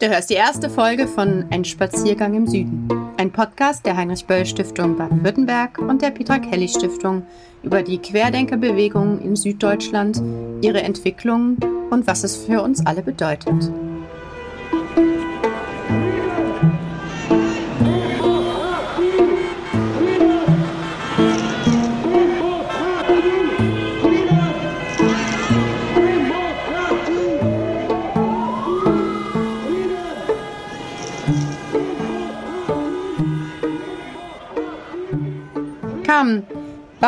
Du hörst die erste Folge von Ein Spaziergang im Süden, ein Podcast der Heinrich-Böll-Stiftung Baden-Württemberg und der Petra Kelly-Stiftung über die Querdenkerbewegung in Süddeutschland, ihre Entwicklung und was es für uns alle bedeutet.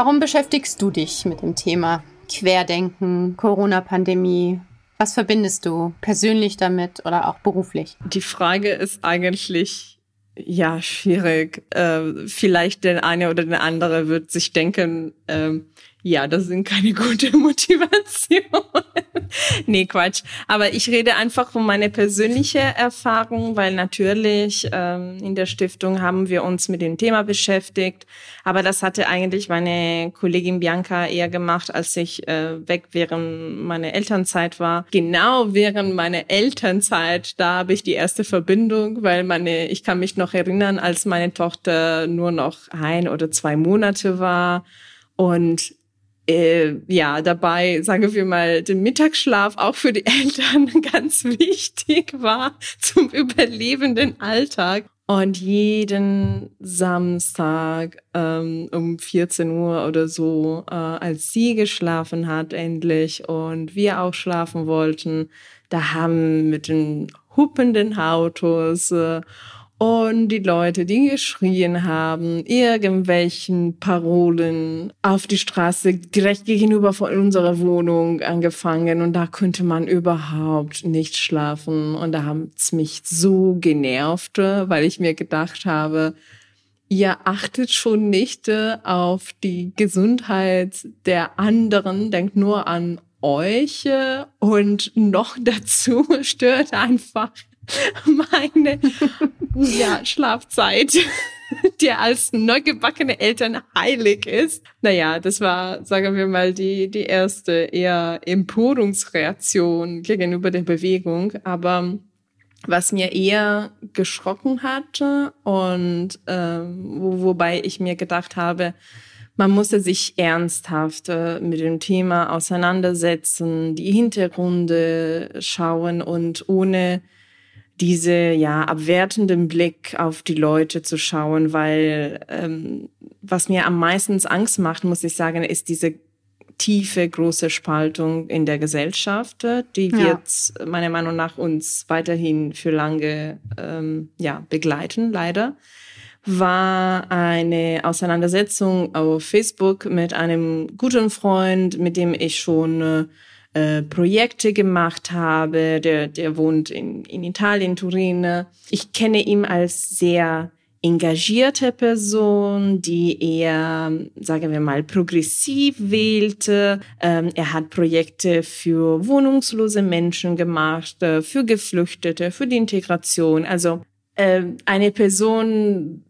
Warum beschäftigst du dich mit dem Thema Querdenken, Corona-Pandemie? Was verbindest du persönlich damit oder auch beruflich? Die Frage ist eigentlich ja schwierig. Äh, vielleicht der eine oder der andere wird sich denken, äh, ja, das sind keine gute Motivation. nee, Quatsch. Aber ich rede einfach von meiner persönlichen Erfahrung, weil natürlich ähm, in der Stiftung haben wir uns mit dem Thema beschäftigt. Aber das hatte eigentlich meine Kollegin Bianca eher gemacht, als ich äh, weg während meiner Elternzeit war. Genau während meiner Elternzeit, da habe ich die erste Verbindung, weil meine, ich kann mich noch erinnern, als meine Tochter nur noch ein oder zwei Monate war. Und äh, ja, dabei, sagen wir mal, den Mittagsschlaf auch für die Eltern ganz wichtig war zum überlebenden Alltag. Und jeden Samstag ähm, um 14 Uhr oder so, äh, als sie geschlafen hat endlich und wir auch schlafen wollten, da haben mit den huppenden Autos äh, und die Leute, die geschrien haben, irgendwelchen Parolen auf die Straße direkt gegenüber von unserer Wohnung angefangen. Und da konnte man überhaupt nicht schlafen. Und da haben es mich so genervt, weil ich mir gedacht habe, ihr achtet schon nicht äh, auf die Gesundheit der anderen, denkt nur an euch äh, und noch dazu stört einfach meine ja, Schlafzeit, die als neugebackene Eltern heilig ist. Naja, das war, sagen wir mal, die, die erste eher Empörungsreaktion gegenüber der Bewegung. Aber was mir eher geschrocken hatte und äh, wo, wobei ich mir gedacht habe, man musste sich ernsthaft äh, mit dem Thema auseinandersetzen, die Hintergründe schauen und ohne diese ja abwertenden Blick auf die Leute zu schauen, weil ähm, was mir am meisten Angst macht, muss ich sagen, ist diese tiefe, große Spaltung in der Gesellschaft, die ja. wird meiner Meinung nach uns weiterhin für lange ähm, ja, begleiten, leider war eine Auseinandersetzung auf Facebook mit einem guten Freund, mit dem ich schon äh, Projekte gemacht habe. Der, der wohnt in, in Italien, Turin. Ich kenne ihn als sehr engagierte Person, die eher, sagen wir mal, progressiv wählte. Ähm, er hat Projekte für wohnungslose Menschen gemacht, äh, für Geflüchtete, für die Integration. Also äh, eine Person,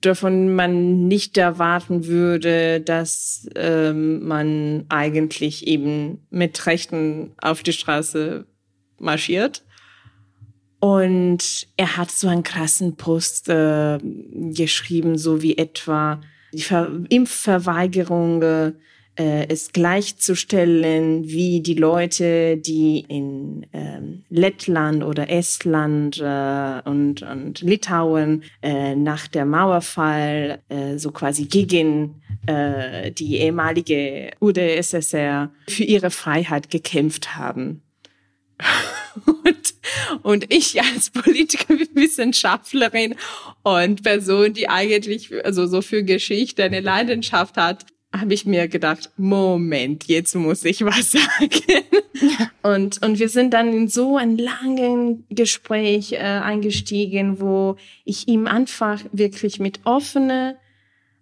davon man nicht erwarten würde, dass ähm, man eigentlich eben mit Rechten auf die Straße marschiert. Und er hat so einen krassen Post äh, geschrieben, so wie etwa die Ver Impfverweigerung äh, es gleichzustellen, wie die Leute, die in ähm, Lettland oder Estland äh, und, und Litauen äh, nach der Mauerfall äh, so quasi gegen äh, die ehemalige UdSSR für ihre Freiheit gekämpft haben. und, und ich als Politikerwissenschaftlerin und Person, die eigentlich also so für Geschichte eine Leidenschaft hat, habe ich mir gedacht, Moment, jetzt muss ich was sagen. Und, und wir sind dann in so ein langen Gespräch äh, eingestiegen, wo ich ihm einfach wirklich mit offenen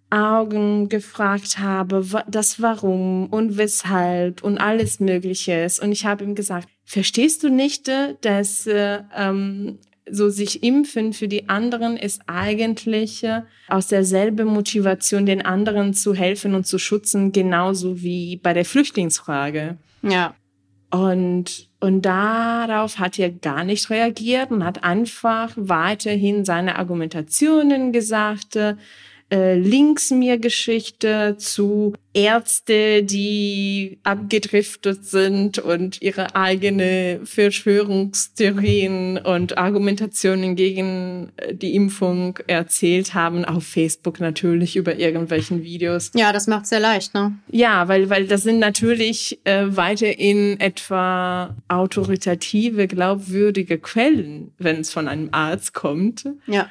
Augen gefragt habe, das Warum und weshalb und alles Mögliche. Und ich habe ihm gesagt, verstehst du nicht, äh, dass äh, ähm, so sich impfen für die anderen ist eigentlich äh, aus derselben Motivation, den anderen zu helfen und zu schützen, genauso wie bei der Flüchtlingsfrage. Ja. Und, und darauf hat er gar nicht reagiert und hat einfach weiterhin seine Argumentationen gesagt, äh, Links mir Geschichte zu Ärzte, die abgedriftet sind und ihre eigene Verschwörungstheorien und Argumentationen gegen äh, die Impfung erzählt haben, auf Facebook natürlich über irgendwelchen Videos. Ja, das macht sehr leicht, ne? Ja, weil, weil das sind natürlich äh, weiterhin etwa autoritative, glaubwürdige Quellen, wenn es von einem Arzt kommt. Ja.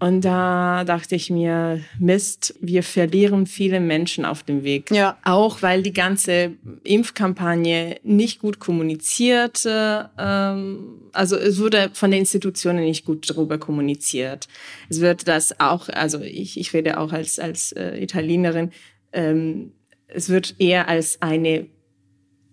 Und da dachte ich mir, Mist, wir verlieren viele Menschen auf dem Weg. Ja. Auch weil die ganze Impfkampagne nicht gut kommunizierte. Ähm, also es wurde von den Institutionen nicht gut darüber kommuniziert. Es wird das auch, also ich, ich rede auch als, als äh, Italienerin, ähm, es wird eher als eine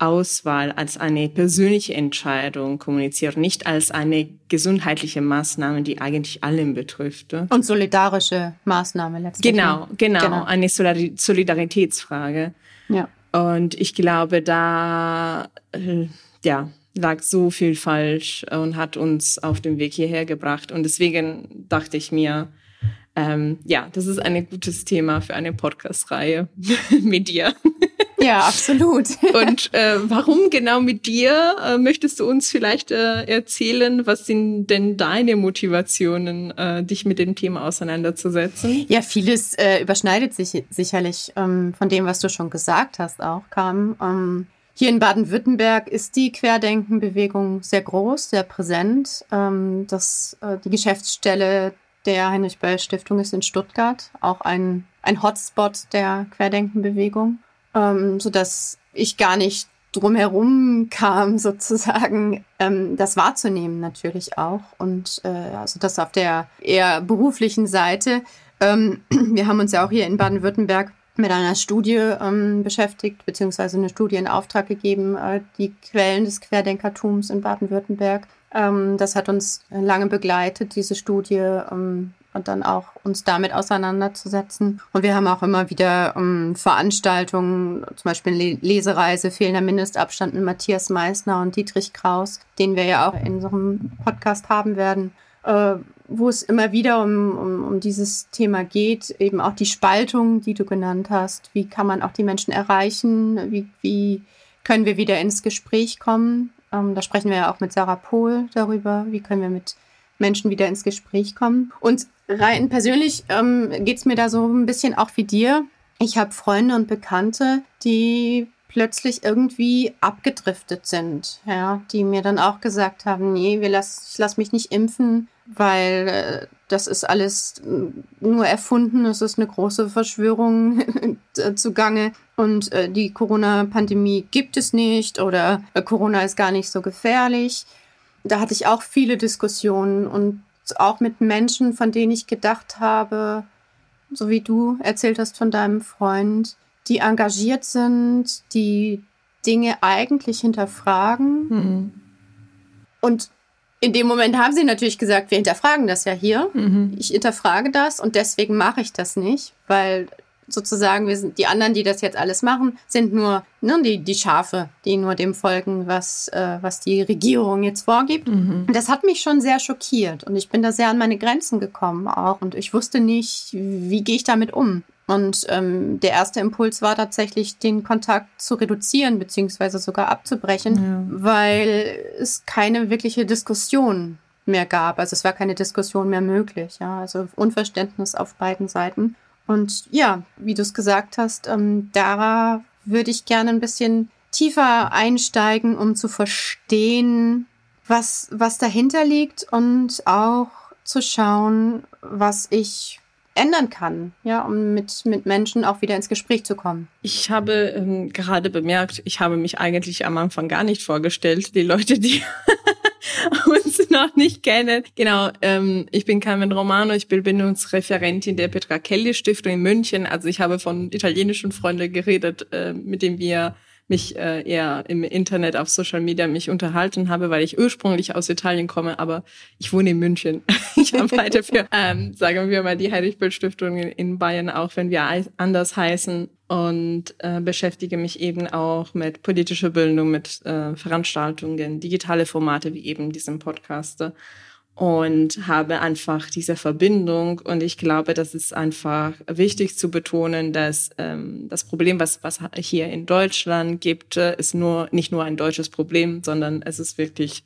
Auswahl als eine persönliche Entscheidung kommuniziert, nicht als eine gesundheitliche Maßnahme, die eigentlich allen betrifft. Und solidarische Maßnahme letztendlich. Genau, genau, genau. eine Solidaritätsfrage. Ja. Und ich glaube, da äh, ja, lag so viel falsch und hat uns auf den Weg hierher gebracht. Und deswegen dachte ich mir, ähm, ja, das ist ein gutes Thema für eine Podcast-Reihe mit dir. Ja, absolut. Und äh, warum genau mit dir? Äh, möchtest du uns vielleicht äh, erzählen, was sind denn deine Motivationen, äh, dich mit dem Thema auseinanderzusetzen? Ja, vieles äh, überschneidet sich sicherlich ähm, von dem, was du schon gesagt hast, auch kam. Ähm, hier in Baden-Württemberg ist die Querdenkenbewegung sehr groß, sehr präsent. Ähm, das, äh, die Geschäftsstelle der Heinrich-Böll-Stiftung ist in Stuttgart, auch ein, ein Hotspot der Querdenkenbewegung ähm, so dass ich gar nicht drumherum kam, sozusagen, ähm, das wahrzunehmen natürlich auch. Und äh, also das auf der eher beruflichen Seite. Ähm, wir haben uns ja auch hier in Baden-Württemberg mit einer Studie ähm, beschäftigt, beziehungsweise eine Studie in Auftrag gegeben, äh, die Quellen des Querdenkertums in Baden-Württemberg. Ähm, das hat uns lange begleitet, diese Studie. Und dann auch uns damit auseinanderzusetzen. Und wir haben auch immer wieder um, ähm, Veranstaltungen, zum Beispiel Lesereise, fehlender Mindestabstand mit Matthias Meissner und Dietrich Kraus, den wir ja auch in einem Podcast haben werden, äh, wo es immer wieder um, um, um dieses Thema geht, eben auch die Spaltung, die du genannt hast. Wie kann man auch die Menschen erreichen? Wie, wie können wir wieder ins Gespräch kommen? Ähm, da sprechen wir ja auch mit Sarah Pohl darüber. Wie können wir mit Menschen wieder ins Gespräch kommen? Und rein persönlich ähm, geht es mir da so ein bisschen auch wie dir. Ich habe Freunde und Bekannte, die plötzlich irgendwie abgedriftet sind, ja, die mir dann auch gesagt haben, nee, wir lass, ich lass mich nicht impfen, weil äh, das ist alles nur erfunden, es ist eine große Verschwörung zugange und äh, die Corona-Pandemie gibt es nicht oder äh, Corona ist gar nicht so gefährlich. Da hatte ich auch viele Diskussionen und auch mit Menschen, von denen ich gedacht habe, so wie du erzählt hast von deinem Freund, die engagiert sind, die Dinge eigentlich hinterfragen. Mhm. Und in dem Moment haben sie natürlich gesagt, wir hinterfragen das ja hier. Mhm. Ich hinterfrage das und deswegen mache ich das nicht, weil sozusagen, wir sind die anderen, die das jetzt alles machen, sind nur ne, die, die Schafe, die nur dem folgen, was, äh, was die Regierung jetzt vorgibt. Mhm. Das hat mich schon sehr schockiert und ich bin da sehr an meine Grenzen gekommen auch und ich wusste nicht, wie gehe ich damit um. Und ähm, der erste Impuls war tatsächlich, den Kontakt zu reduzieren, beziehungsweise sogar abzubrechen, ja. weil es keine wirkliche Diskussion mehr gab. Also es war keine Diskussion mehr möglich. Ja? Also Unverständnis auf beiden Seiten. Und ja, wie du es gesagt hast, ähm, da würde ich gerne ein bisschen tiefer einsteigen, um zu verstehen, was, was dahinter liegt und auch zu schauen, was ich ändern kann, ja, um mit, mit Menschen auch wieder ins Gespräch zu kommen. Ich habe ähm, gerade bemerkt, ich habe mich eigentlich am Anfang gar nicht vorgestellt. Die Leute, die uns noch nicht kennen. Genau, ähm, ich bin Carmen Romano, ich bin Bindungsreferentin der Petra Kelly Stiftung in München. Also ich habe von italienischen Freunden geredet, äh, mit denen wir mich äh, eher im Internet auf Social Media mich unterhalten habe, weil ich ursprünglich aus Italien komme, aber ich wohne in München. ich arbeite für, ähm, sagen wir mal, die Heinrich Böll Stiftung in, in Bayern, auch wenn wir anders heißen. Und äh, beschäftige mich eben auch mit politischer Bildung, mit äh, Veranstaltungen, digitale Formate wie eben diesem Podcast und habe einfach diese Verbindung. Und ich glaube, das ist einfach wichtig zu betonen, dass ähm, das Problem, was, was hier in Deutschland gibt, äh, ist nur nicht nur ein deutsches Problem, sondern es ist wirklich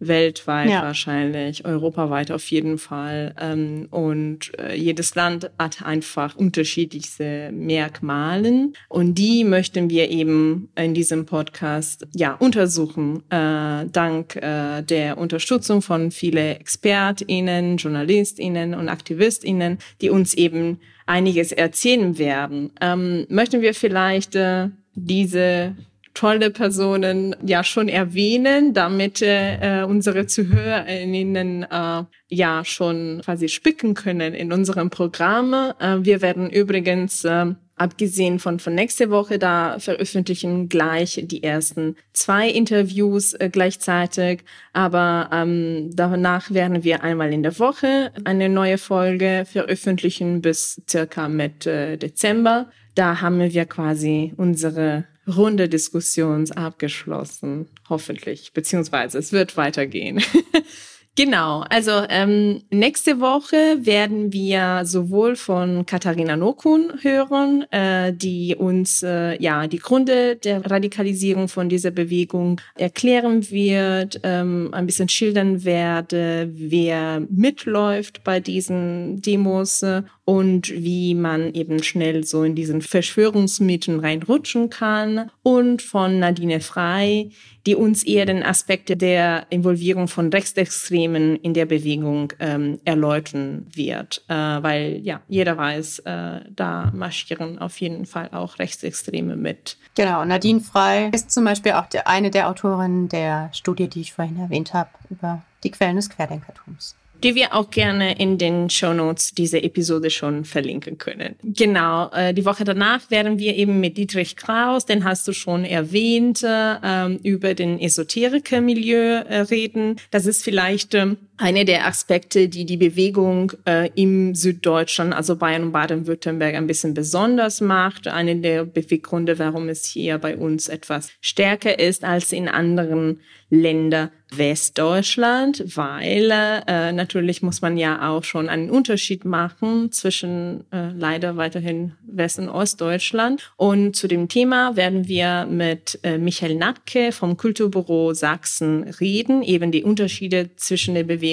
weltweit ja. wahrscheinlich, europaweit auf jeden Fall. Ähm, und äh, jedes Land hat einfach unterschiedlichste Merkmalen und die möchten wir eben in diesem Podcast ja untersuchen, äh, dank äh, der Unterstützung von viele ExpertInnen, JournalistInnen und AktivistInnen, die uns eben einiges erzählen werden. Ähm, möchten wir vielleicht diese tolle Personen ja schon erwähnen, damit äh, unsere ZuhörerInnen äh, ja schon quasi spicken können in unserem Programm. Äh, wir werden übrigens äh, Abgesehen von, von nächste Woche, da veröffentlichen gleich die ersten zwei Interviews äh, gleichzeitig. Aber ähm, danach werden wir einmal in der Woche eine neue Folge veröffentlichen bis circa Mitte Dezember. Da haben wir quasi unsere runde Diskussion abgeschlossen, hoffentlich, beziehungsweise es wird weitergehen. Genau, also ähm, nächste Woche werden wir sowohl von Katharina Nokun hören, äh, die uns äh, ja die Gründe der Radikalisierung von dieser Bewegung erklären wird, ähm, ein bisschen schildern werde, wer mitläuft bei diesen Demos äh, und wie man eben schnell so in diesen Verschwörungsmythen reinrutschen kann. Und von Nadine Frei, die uns eher den Aspekt der Involvierung von Rechtsextremen in der Bewegung ähm, erläutern wird, äh, weil ja jeder weiß, äh, da marschieren auf jeden Fall auch Rechtsextreme mit. Genau, Nadine Frei ist zum Beispiel auch der, eine der Autorinnen der Studie, die ich vorhin erwähnt habe, über die Quellen des Querdenkertums die wir auch gerne in den Show Notes dieser Episode schon verlinken können. Genau, äh, die Woche danach werden wir eben mit Dietrich Kraus, den hast du schon erwähnt, äh, über den Esoteriker-Milieu äh, reden. Das ist vielleicht äh, eine der Aspekte, die die Bewegung äh, im Süddeutschland, also Bayern und Baden-Württemberg, ein bisschen besonders macht. Eine der Beweggründe, warum es hier bei uns etwas stärker ist als in anderen Länder Westdeutschland, weil äh, natürlich muss man ja auch schon einen Unterschied machen zwischen äh, leider weiterhin West- und Ostdeutschland. Und zu dem Thema werden wir mit äh, Michael Natke vom Kulturbüro Sachsen reden, eben die Unterschiede zwischen der Bewegung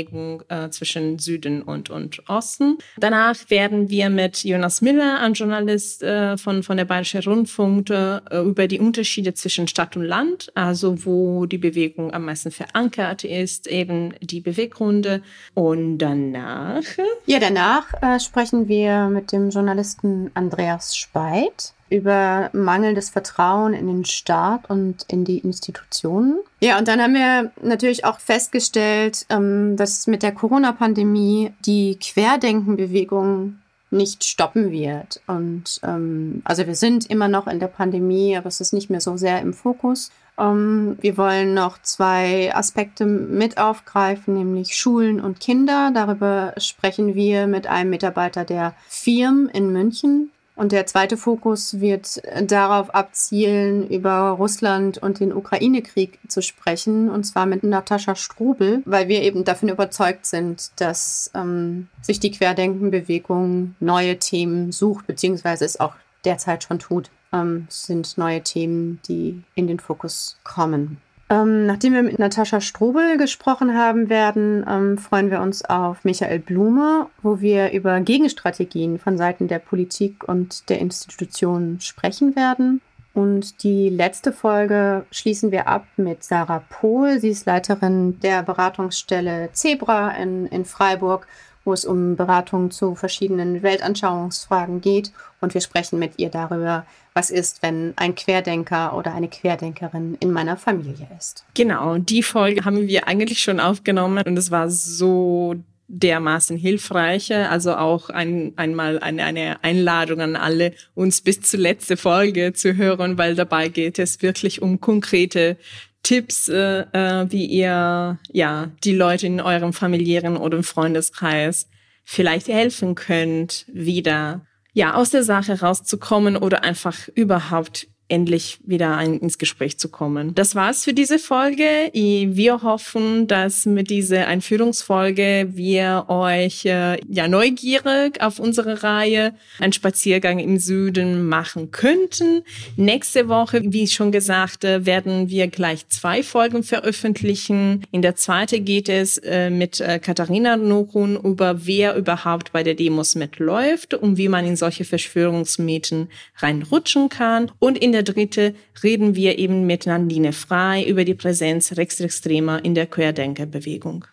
äh, zwischen Süden und, und Osten. Danach werden wir mit Jonas Miller, ein Journalist äh, von, von der Bayerische Rundfunk, äh, über die Unterschiede zwischen Stadt und Land, also wo die Bewegung Bewegung am meisten verankert ist, eben die Beweggründe. Und danach? Ja, danach äh, sprechen wir mit dem Journalisten Andreas Speit über mangelndes Vertrauen in den Staat und in die Institutionen. Ja, und dann haben wir natürlich auch festgestellt, ähm, dass mit der Corona-Pandemie die Querdenkenbewegung nicht stoppen wird. Und ähm, also wir sind immer noch in der Pandemie, aber es ist nicht mehr so sehr im Fokus. Ähm, wir wollen noch zwei Aspekte mit aufgreifen, nämlich Schulen und Kinder. Darüber sprechen wir mit einem Mitarbeiter der Firm in München. Und der zweite Fokus wird darauf abzielen, über Russland und den Ukraine-Krieg zu sprechen, und zwar mit Natascha Strobel, weil wir eben davon überzeugt sind, dass ähm, sich die Querdenkenbewegung neue Themen sucht, beziehungsweise es auch derzeit schon tut ähm, sind neue Themen, die in den Fokus kommen. Ähm, nachdem wir mit Natascha Strobel gesprochen haben werden, ähm, freuen wir uns auf Michael Blume, wo wir über Gegenstrategien von Seiten der Politik und der Institutionen sprechen werden. Und die letzte Folge schließen wir ab mit Sarah Pohl. Sie ist Leiterin der Beratungsstelle Zebra in, in Freiburg wo es um Beratungen zu verschiedenen Weltanschauungsfragen geht. Und wir sprechen mit ihr darüber, was ist, wenn ein Querdenker oder eine Querdenkerin in meiner Familie ist. Genau, die Folge haben wir eigentlich schon aufgenommen und es war so dermaßen hilfreich. Also auch ein, einmal eine, eine Einladung an alle, uns bis zur letzten Folge zu hören, weil dabei geht es wirklich um konkrete Tipps, äh, äh, wie ihr ja die Leute in eurem familiären oder Freundeskreis vielleicht helfen könnt, wieder ja, aus der Sache rauszukommen oder einfach überhaupt endlich wieder ein, ins Gespräch zu kommen. Das war's für diese Folge. Wir hoffen, dass mit dieser Einführungsfolge wir euch äh, ja neugierig auf unsere Reihe einen Spaziergang im Süden machen könnten. Nächste Woche, wie schon gesagt, äh, werden wir gleich zwei Folgen veröffentlichen. In der zweiten geht es äh, mit Katharina Norun über wer überhaupt bei der Demos mitläuft und wie man in solche Verschwörungsmieten reinrutschen kann. Und in der dritte reden wir eben mit Nandine Frei über die Präsenz Rechtsextremer in der Querdenkerbewegung.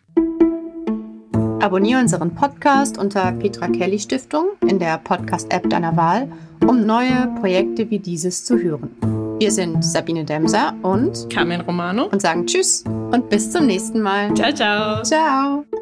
Abonniere unseren Podcast unter Petra Kelly Stiftung in der Podcast-App deiner Wahl, um neue Projekte wie dieses zu hören. Wir sind Sabine Demser und Carmen Romano und sagen Tschüss und bis zum nächsten Mal. Ciao, ciao. Ciao.